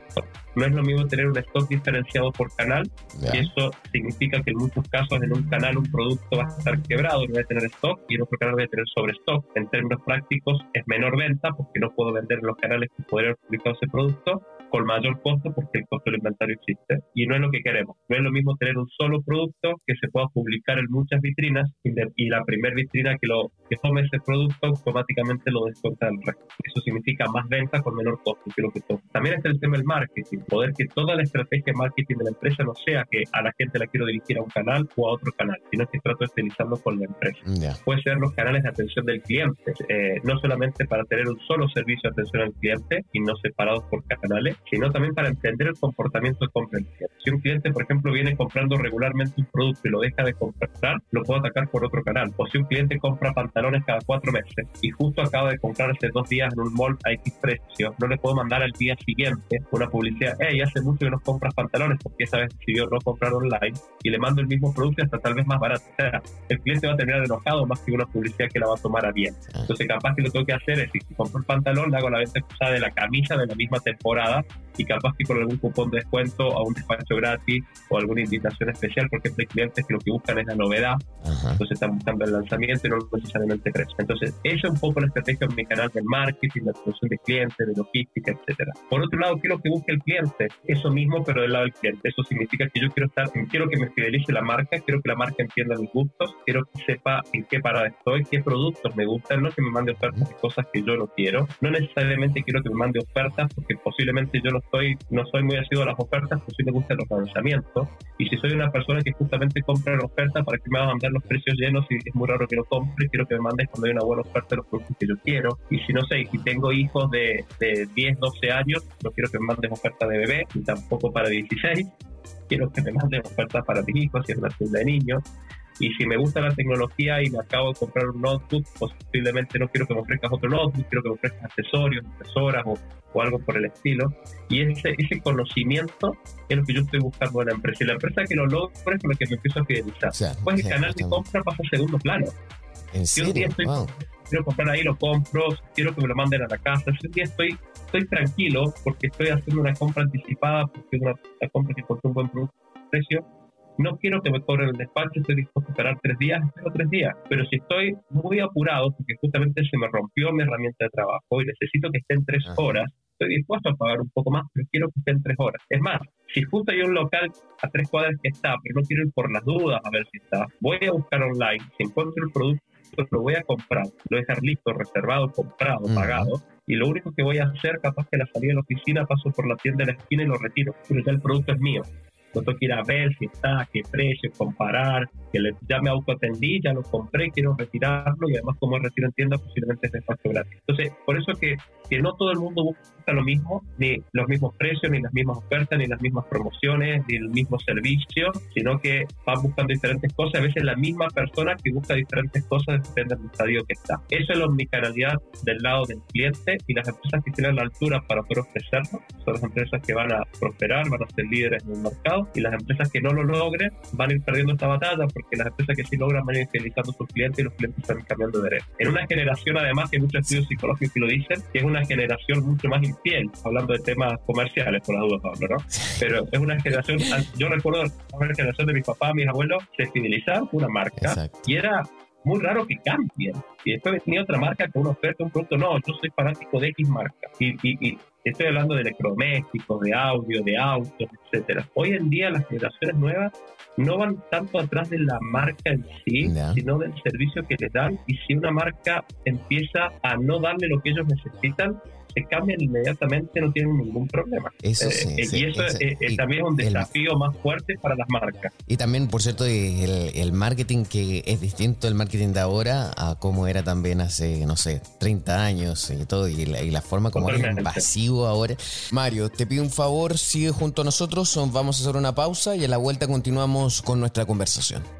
No es lo mismo tener un stock diferenciado por canal, y eso significa que en muchos casos en un canal un producto va a estar quebrado, no va a tener stock, y en otro canal va a tener sobre stock. En términos prácticos, es menor venta porque no puedo vender en los canales que podría haber publicado ese producto con mayor costo porque el costo del inventario existe y no es lo que queremos. No es lo mismo tener un solo producto que se pueda publicar en muchas vitrinas y, la primera vitrina que lo que tome ese producto automáticamente lo descuenta del resto. Eso significa más venta con menor costo que. También está el tema del marketing, poder que toda la estrategia de marketing de la empresa no sea que a la gente la quiero dirigir a un canal o a otro canal, sino que trato de estilizarlo con la empresa. Puede ser los canales de atención del cliente, eh, no solamente para tener un solo servicio de atención al cliente y no separados por canales, sino también para entender el comportamiento de compra del cliente. Si un cliente, por ejemplo, viene comprando regularmente un producto y lo deja de comprar, lo puedo atacar por otro canal. O si un cliente compra pantalones cada cuatro meses y justo acaba de comprar hace dos días en un mall a X precio, no le puedo mandar al día siguiente una publicidad, hey, hace mucho que no compras pantalones porque esa vez decidió no comprar online y le mando el mismo producto hasta tal vez más barato. O sea, el cliente va a terminar enojado más que una publicidad que la va a tomar a bien. Ah. Entonces, capaz que lo que tengo que hacer es, si compro el pantalón, le hago la venta cruzada de la camisa de la misma temporada Yeah. Y capaz que con algún cupón de descuento a un despacho gratis o alguna invitación especial, porque hay clientes que lo que buscan es la novedad, entonces están buscando el lanzamiento y no necesariamente precio. Entonces, esa es un poco la estrategia de mi canal de marketing, de atención de clientes, de logística, etcétera. Por otro lado, ¿qué es lo que busca el cliente? Eso mismo, pero del lado del cliente. Eso significa que yo quiero estar, quiero que me fidelice la marca, quiero que la marca entienda mis gustos, quiero que sepa en qué parada estoy, qué productos me gustan, no que me mande ofertas de cosas que yo no quiero. No necesariamente quiero que me mande ofertas porque posiblemente yo no estoy, no soy muy asiduo a las ofertas, pues sí me gustan los lanzamientos. Y si soy una persona que justamente compra la oferta, ¿para que me va a mandar los precios llenos? Y es muy raro que lo compre, quiero que me mandes cuando hay una buena oferta los productos que yo quiero. Y si no sé, si tengo hijos de, de 10, 12 años, no quiero que me mandes oferta de bebé, ni tampoco para 16. Quiero que me mandes ofertas para mis hijos, si es una tienda de niños. Y si me gusta la tecnología y me acabo de comprar un notebook, posiblemente no quiero que me ofrezcas otro notebook, quiero que me ofrezcas accesorios, impresoras o, o, algo por el estilo. Y ese, ese conocimiento es lo que yo estoy buscando en la empresa. Y la empresa que lo logra es con la que me empiezo a fidelizar. pues el canal de compra pasa a segundo plano.
¿En
si un día estoy, quiero comprar ahí, lo compro, quiero que me lo manden a la casa. Si un día estoy, estoy tranquilo porque estoy haciendo una compra anticipada, porque es una, compra que costó un buen precio, no quiero que me cobren el despacho, estoy dispuesto a esperar tres días, espero tres días. Pero si estoy muy apurado, porque justamente se me rompió mi herramienta de trabajo y necesito que esté en tres horas, estoy dispuesto a pagar un poco más, pero quiero que esté en tres horas. Es más, si justo hay un local a tres cuadras que está, pero no quiero ir por las dudas a ver si está, voy a buscar online, si encuentro el producto, lo voy a comprar, lo voy a dejar listo, reservado, comprado, pagado, y lo único que voy a hacer, capaz que la salida de la oficina, paso por la tienda de la esquina y lo retiro, pero ya el producto es mío no tengo que ir a ver si está, qué precio, comparar, que ya me autoatendí, ya lo compré, quiero retirarlo y además como retiro en tienda posiblemente es despacho gratis. Entonces, por eso que, que no todo el mundo busca lo mismo, ni los mismos precios, ni las mismas ofertas, ni las mismas promociones, ni el mismo servicio, sino que van buscando diferentes cosas. A veces la misma persona que busca diferentes cosas depende del estadio que está. Eso es la omnicanalidad del lado del cliente y las empresas que tienen la altura para poder ofrecerlo son las empresas que van a prosperar, van a ser líderes en el mercado y las empresas que no lo logren van a ir perdiendo esta batalla porque las empresas que sí logran van a ir fidelizando a sus clientes y los clientes están cambiando de red. En una generación, además, que hay muchos estudios psicológicos que lo dicen, que es una generación mucho más infiel, hablando de temas comerciales, por la duda, Pablo, ¿no? Pero es una generación, yo recuerdo la generación de mis papás, mis abuelos, se fidelizaron con una marca y era muy raro que cambien. Y después venía otra marca con una oferta, un producto, no, yo soy fanático de X marca. Y, y, estoy hablando de electrodomésticos, de audio, de autos, etcétera. Hoy en día las generaciones nuevas no van tanto atrás de la marca en sí, sino del servicio que les dan. Y si una marca empieza a no darle lo que ellos necesitan, se cambian inmediatamente, no tienen ningún problema.
Eso
eh,
sí,
y eso también es un desafío más fuerte para las marcas.
Y también, por cierto, el, el marketing que es distinto el marketing de ahora a cómo era también hace, no sé, 30 años y todo, y la, forma como es invasivo ahora. Mario, te pido un favor, sigue junto a nosotros, vamos a hacer una pausa y a la vuelta continuamos con nuestra conversación.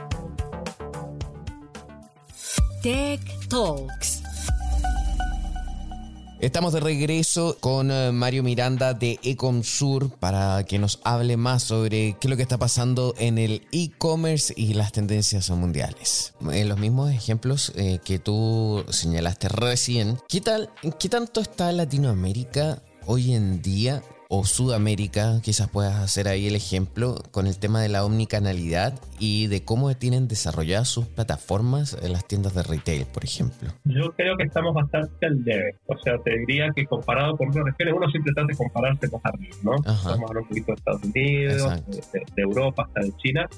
Tech Talks.
Estamos de regreso con eh, Mario Miranda de Ecomsur para que nos hable más sobre qué es lo que está pasando en el e-commerce y las tendencias mundiales. En los mismos ejemplos eh, que tú señalaste recién, ¿qué tal, qué tanto está Latinoamérica hoy en día o Sudamérica, quizás puedas hacer ahí el ejemplo con el tema de la omnicanalidad y de cómo tienen desarrolladas sus plataformas en las tiendas de retail, por ejemplo.
Yo creo que estamos bastante al debe. O sea, te diría que comparado con otras regiones, uno siempre trata de compararse más arriba, ¿no? Vamos a hablar un poquito de Estados Unidos, de, Europa, hasta de China.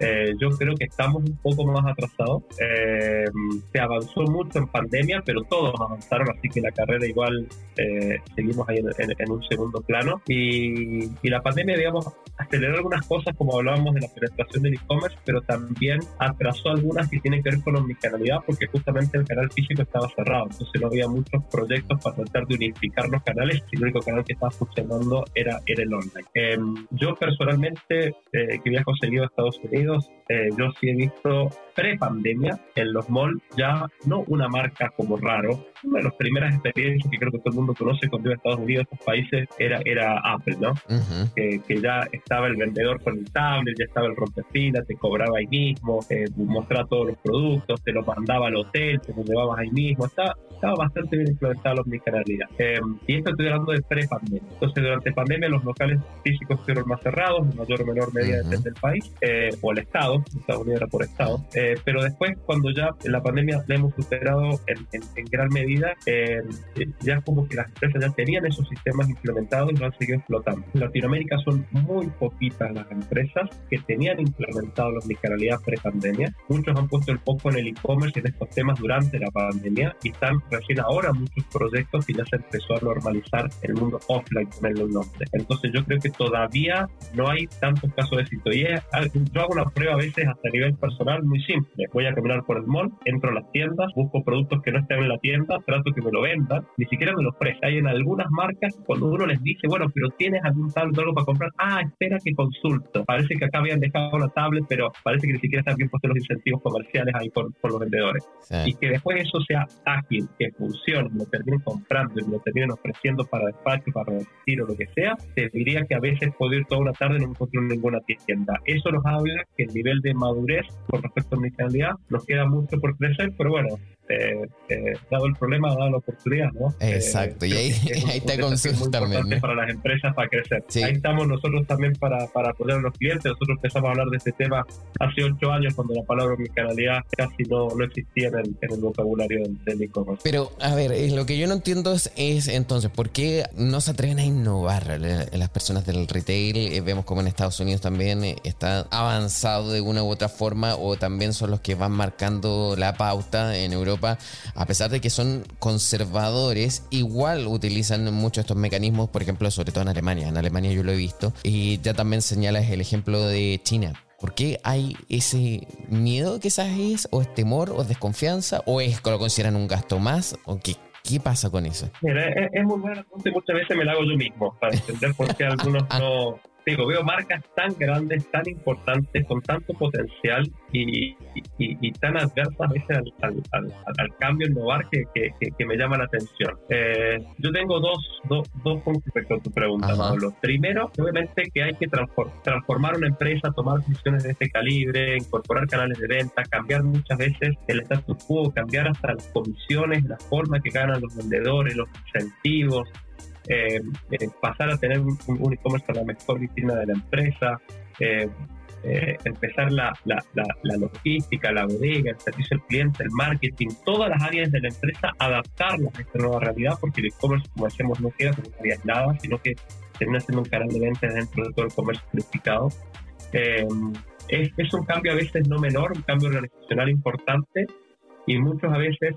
Eh, yo creo que estamos un poco más atrasados. Eh, se avanzó mucho en pandemia, pero todos avanzaron, así que la carrera igual eh, seguimos ahí en, un segundo plano. Y, y, la pandemia, digamos, aceleró algunas cosas, como hablábamos de la penetración del e-commerce, pero también atrasó algunas que tienen que ver con omnicanalidad, porque justamente el canal físico estaba cerrado, entonces no había muchos proyectos para tratar de unificar los canales, y el único canal que estaba funcionando era, era el online. yo personalmente, que viajo seguido a Estados Unidos, amigos eh, yo sí he visto pre-pandemia en los malls ya no una marca como raro. Una de las primeras experiencias que creo que todo el mundo conoce cuando iba a Estados Unidos, estos países, era, era Apple, ¿no? que, que, ya estaba el vendedor con el tablet, ya estaba el rompefila, te cobraba ahí mismo, eh, mostraba todos los productos, te los mandaba al hotel, te los llevabas ahí mismo. Estaba, estaba bastante bien implementado la omnicanalidad. Eh, y esto estoy hablando de pre-pandemia. Entonces, durante pandemia, los locales físicos fueron más cerrados, en mayor o menor medida depende del país, eh, o el Estado, Estados Unidos era por Estado. Eh, pero después, cuando ya la pandemia la hemos superado en, en, gran medida, eh, ya como que las empresas ya tenían esos sistemas implementados y lo han seguido explotando. En Latinoamérica son muy poquitas las empresas que tenían implementado la omnicanalidad pre-pandemia. Muchos han puesto el foco en el e-commerce y en estos temas durante la pandemia y están recién ahora muchos proyectos y ya se empezó a normalizar el mundo offline con el nombre. Entonces yo creo que todavía no hay tantos casos de éxito. Y yo hago una prueba a veces hasta a nivel personal muy simple. Voy a caminar por el mall, entro a las tiendas, busco productos que no estén en la tienda, trato que me lo vendan, ni siquiera me lo ofrecen. Hay en algunas marcas, cuando uno les dice, bueno, pero tienes algún tal algo para comprar, ah, espera que consulto. Parece que acá habían dejado la tablet, pero parece que ni siquiera están bien puestos los incentivos comerciales ahí por, por los vendedores. Y que después eso sea ágil, que funcione, lo terminen comprando y lo terminen ofreciendo para despacho, para repetir o lo que sea, te diría que a veces puedo ir toda una tarde y no encuentro ninguna tienda. Eso nos habla que el nivel de madurez con respecto a mi calidad nos queda mucho por crecer, pero bueno, eh, eh, dado el problema, dado la oportunidad, ¿no?
Exacto, y ahí, ahí te consulta también.
Para las empresas para crecer. Ahí estamos nosotros también para, para apoyar a los clientes. Nosotros empezamos a hablar de este tema hace ocho años, cuando la palabra omnicanalidad casi no, no existía en el, en el vocabulario del e-commerce.
Pero, a ver, lo que yo no entiendo es, es, entonces, ¿por qué no se atreven a innovar las personas del retail? Eh, vemos como en Estados Unidos también está avanzado de una u otra forma, o también son los que van marcando la pauta en Europa a pesar de que son conservadores, igual utilizan mucho estos mecanismos, por ejemplo, sobre todo en Alemania. En Alemania yo lo he visto. Y ya también señalas el ejemplo de China. ¿Por qué hay ese miedo quizás es, o es temor, o es desconfianza, o es que lo consideran un gasto más, o qué, qué pasa con eso?
Mira, es, muy buena pregunta muchas veces me la hago yo mismo para entender por qué algunos no, digo, veo marcas tan grandes, tan importantes, con tanto potencial y, y, tan adversas a veces al, al, al, cambio, innovar que, que, que, me llama la atención. Eh, yo tengo dos, dos, dos puntos respecto a tu pregunta, Pablo. Primero, obviamente que hay que transformar una empresa, tomar decisiones de este calibre, incorporar canales de venta, cambiar muchas veces el status quo, cambiar hasta las comisiones, la forma que ganan los vendedores, los incentivos, eh, eh, pasar a tener un, e-commerce con la mejor vitrina de la empresa, eh, empezar la, la, la, logística, la bodega, el servicio al cliente, el marketing, todas las áreas de la empresa, adaptarlas a esta nueva realidad, porque el e-commerce, como decíamos, no queda como una área aislada, sino que termina siendo un canal de venta dentro de todo el comercio unificado. es, es un cambio a veces no menor, un cambio organizacional importante y muchos a veces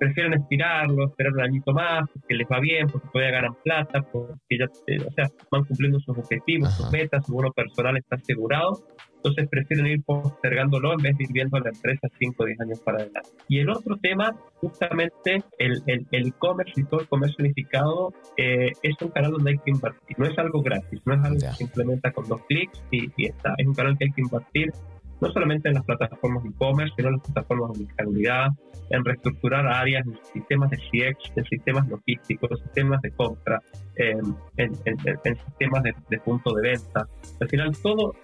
prefieren estirarlo, esperar un añito más, porque les va bien, porque todavía ganan plata, porque ya, o sea, van cumpliendo sus objetivos, sus metas, su bono personal está asegurado, entonces prefieren ir postergándolo en vez de ir viendo a la empresa 5 o 10 años para adelante. Y el otro tema, justamente el e-commerce y todo el comercio unificado, eh, es un canal donde hay que invertir. No es algo gratis, no es algo que se implementa con dos clics y, y está. Es un canal que hay que invertir no solamente en las plataformas e-commerce, sino en las plataformas de calidad, en reestructurar áreas, en sistemas de CX, en sistemas logísticos, en sistemas de compra, en, sistemas de, punto de venta. Al final todo,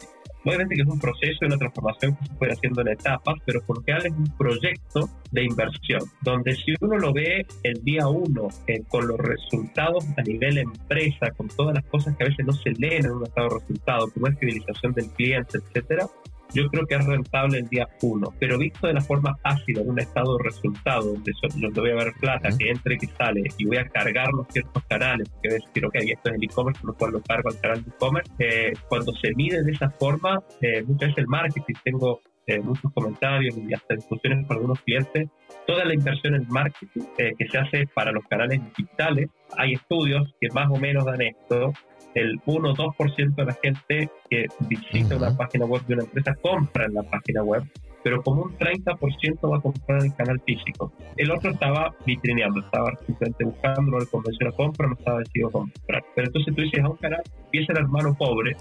obviamente que es un proceso y una transformación que se puede haciendo en etapas, pero porque es un proyecto de inversión, donde si uno lo ve el día uno eh, con los resultados a nivel empresa, con todas las cosas que a veces no se leen en un estado de resultado, como es fidelización del cliente, etcétera, yo creo que es rentable el día uno, pero visto de la forma ácida, en un estado de resultado, donde, donde voy a ver plata que entre y que sale y voy a cargar los ciertos canales, que voy a decir, ok, esto es el e-commerce, por lo cual lo cargo al canal de e-commerce, eh, cuando se mide de esa forma, eh, muchas veces el marketing, tengo eh, muchos comentarios y hasta discusiones con algunos clientes, toda la inversión en marketing que se hace para los canales digitales, hay estudios que más o menos dan esto, el 1 o 2% de la gente que visita una página web de una empresa compra en la página web, pero como un 30% va a comprar en el canal físico. El otro estaba vitrineando, estaba simplemente buscando, no le convenció la compra, no estaba decidido a comprar. Pero entonces tú dices a un canal, empieza el hermano pobre,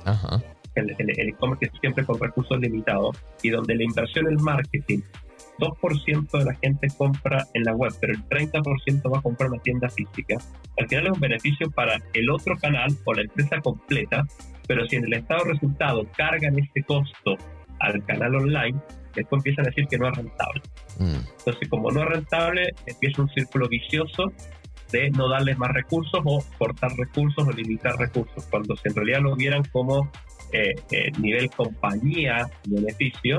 el e-commerce es siempre con recursos limitados y donde la inversión en marketing 2% de la gente compra en la web, pero el 30% va a comprar una tienda física. Al final es un beneficio para el otro canal o la empresa completa, pero si en el estado de resultado cargan este costo al canal online, después empiezan a decir que no es rentable. Mm. Entonces, como no es rentable, empieza un círculo vicioso de no darles más recursos o cortar recursos o limitar recursos, cuando si en realidad lo vieran como eh, eh, nivel compañía beneficio,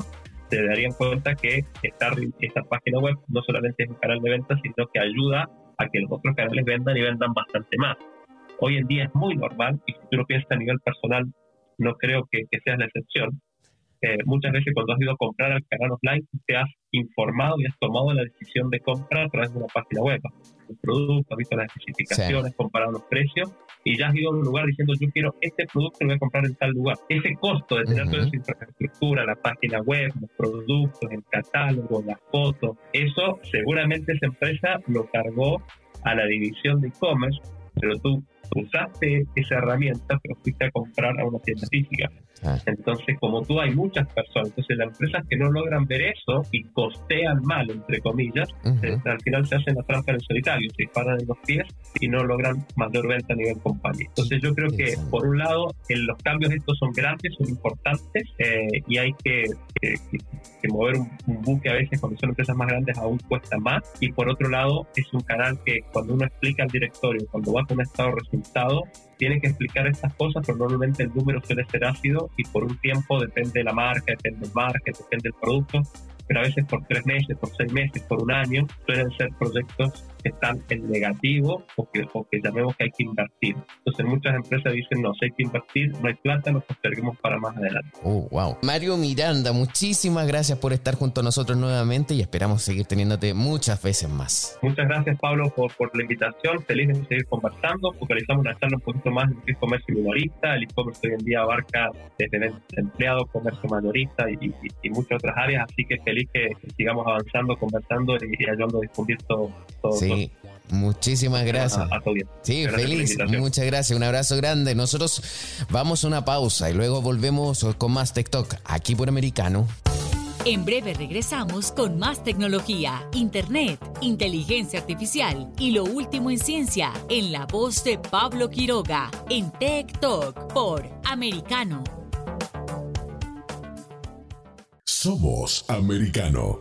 se darían cuenta que esta, página web no solamente es un canal de venta, sino que ayuda a que los otros canales vendan y vendan bastante más. Hoy en día es muy normal, y si tú lo piensas a nivel personal, no creo que, que sea la excepción, muchas veces cuando has ido a comprar al canal offline, te has informado y has tomado la decisión de compra a través de una página web. El producto, has visto las especificaciones, comparado los precios y ya has ido a un lugar diciendo yo quiero este producto lo voy a comprar en tal lugar. Ese costo de tener toda esa infraestructura, la página web, los productos, el catálogo, las fotos, eso seguramente esa empresa lo cargó a la división de e-commerce, pero tú usaste esa herramienta, pero fuiste a comprar a una tienda física. Ah. Entonces, como tú, hay muchas personas. Entonces, las empresas que no logran ver eso y costean mal, entre comillas, eh, al final se hacen la trampa en el solitario, se disparan en los pies y no logran mayor venta a nivel compañía. Entonces, yo creo que, por un lado, los cambios estos son grandes, son importantes eh, y hay que, mover un, buque a veces cuando son empresas más grandes aún cuesta más. Y por otro lado, es un canal que cuando uno explica al directorio, cuando va con un estado de resultado, tiene que explicar estas cosas, pero normalmente el número suele ser ácido y por un tiempo depende de la marca, depende del market, depende del producto, pero a veces por tres meses, por seis meses, por un año, suelen ser proyectos que están en negativo o que, o que llamemos que hay que invertir. Entonces muchas empresas dicen, no, si hay que invertir, no hay plata, nos posterguemos para más adelante.
Oh, wow. Mario Miranda, muchísimas gracias por estar junto a nosotros nuevamente y esperamos seguir teniéndote muchas veces más.
Muchas gracias Pablo por, por la invitación, feliz de seguir conversando, focalizamos una charla un poquito más en el comercio minorista, el e-commerce hoy en día abarca desde empleado, comercio mayorista y, y, muchas otras áreas, así que feliz que, sigamos avanzando, conversando y, ayudando a difundir todo, todo,
sí. Muchísimas gracias. sí, feliz. Muchas gracias. Un abrazo grande. Nosotros vamos a una pausa y luego volvemos con más TikTok aquí por Americano.
En breve regresamos con más tecnología, internet, inteligencia artificial y lo último en ciencia en la voz de Pablo Quiroga en Tech Talk por Americano.
Somos Americano.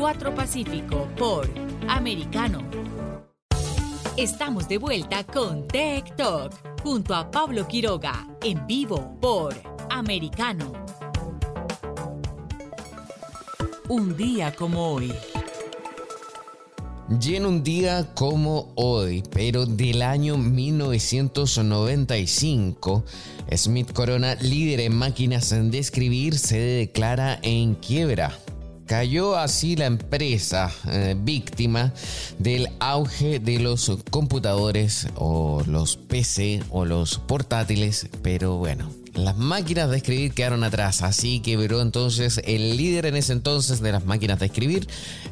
4 Pacífico por Americano. Estamos de vuelta con Tech Talk junto a Pablo Quiroga en vivo por Americano. Un día como hoy.
Y en un día como hoy, pero del año 1995, Smith Corona, líder en máquinas de escribir, se declara en quiebra. Cayó así la empresa eh, víctima del auge de los computadores o los PC o los portátiles, pero bueno, las máquinas de escribir quedaron atrás, así quebró entonces el líder en ese entonces de las máquinas de escribir,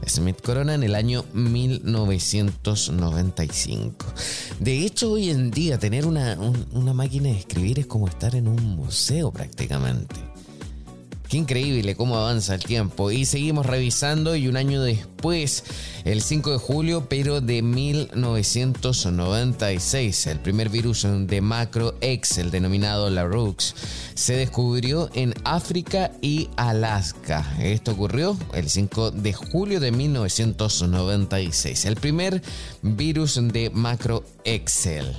Smith Corona, en el año 1995. De hecho, hoy en día tener una, una máquina de escribir es como estar en un museo prácticamente. Qué increíble cómo avanza el tiempo. Y seguimos revisando y un año después, el 5 de julio, pero de 1996, el primer virus de macro Excel denominado la Rooks se descubrió en África y Alaska. Esto ocurrió el 5 de julio de 1996. El primer virus de macro Excel.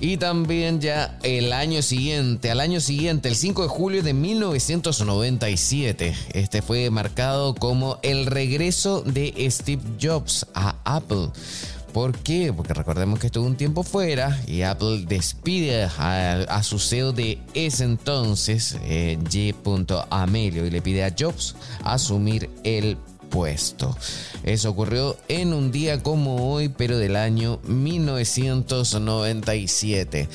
Y también ya el año siguiente, al año siguiente, el 5 de julio de 1997, este fue marcado como el regreso de Steve Jobs a Apple. ¿Por qué? Porque recordemos que estuvo un tiempo fuera y Apple despide a, su CEO de ese entonces, eh, Amelio, y le pide a Jobs asumir el puesto. Eso ocurrió en un día como hoy, pero del año 1997.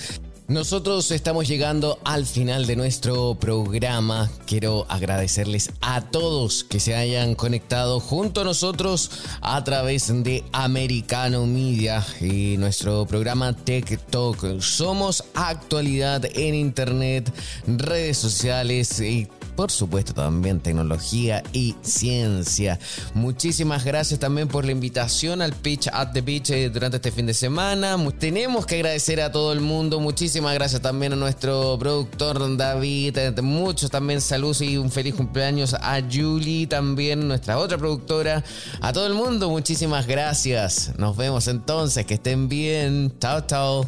Nosotros estamos llegando al final de nuestro programa. Quiero agradecerles a todos que se hayan conectado junto a nosotros a través de Americano Media y nuestro programa Tech Talk. Somos actualidad en Internet, redes sociales y por supuesto también tecnología y ciencia. Muchísimas gracias también por la invitación al Pitch at the Beach eh, durante este fin de semana. Tenemos que agradecer a todo el mundo. Muchísimas gracias también a nuestro productor David. Eh, muchos también saludos y un feliz cumpleaños a Julie, también nuestra otra productora. A todo el mundo, muchísimas gracias. Nos vemos entonces. Que estén bien. Chao, chao.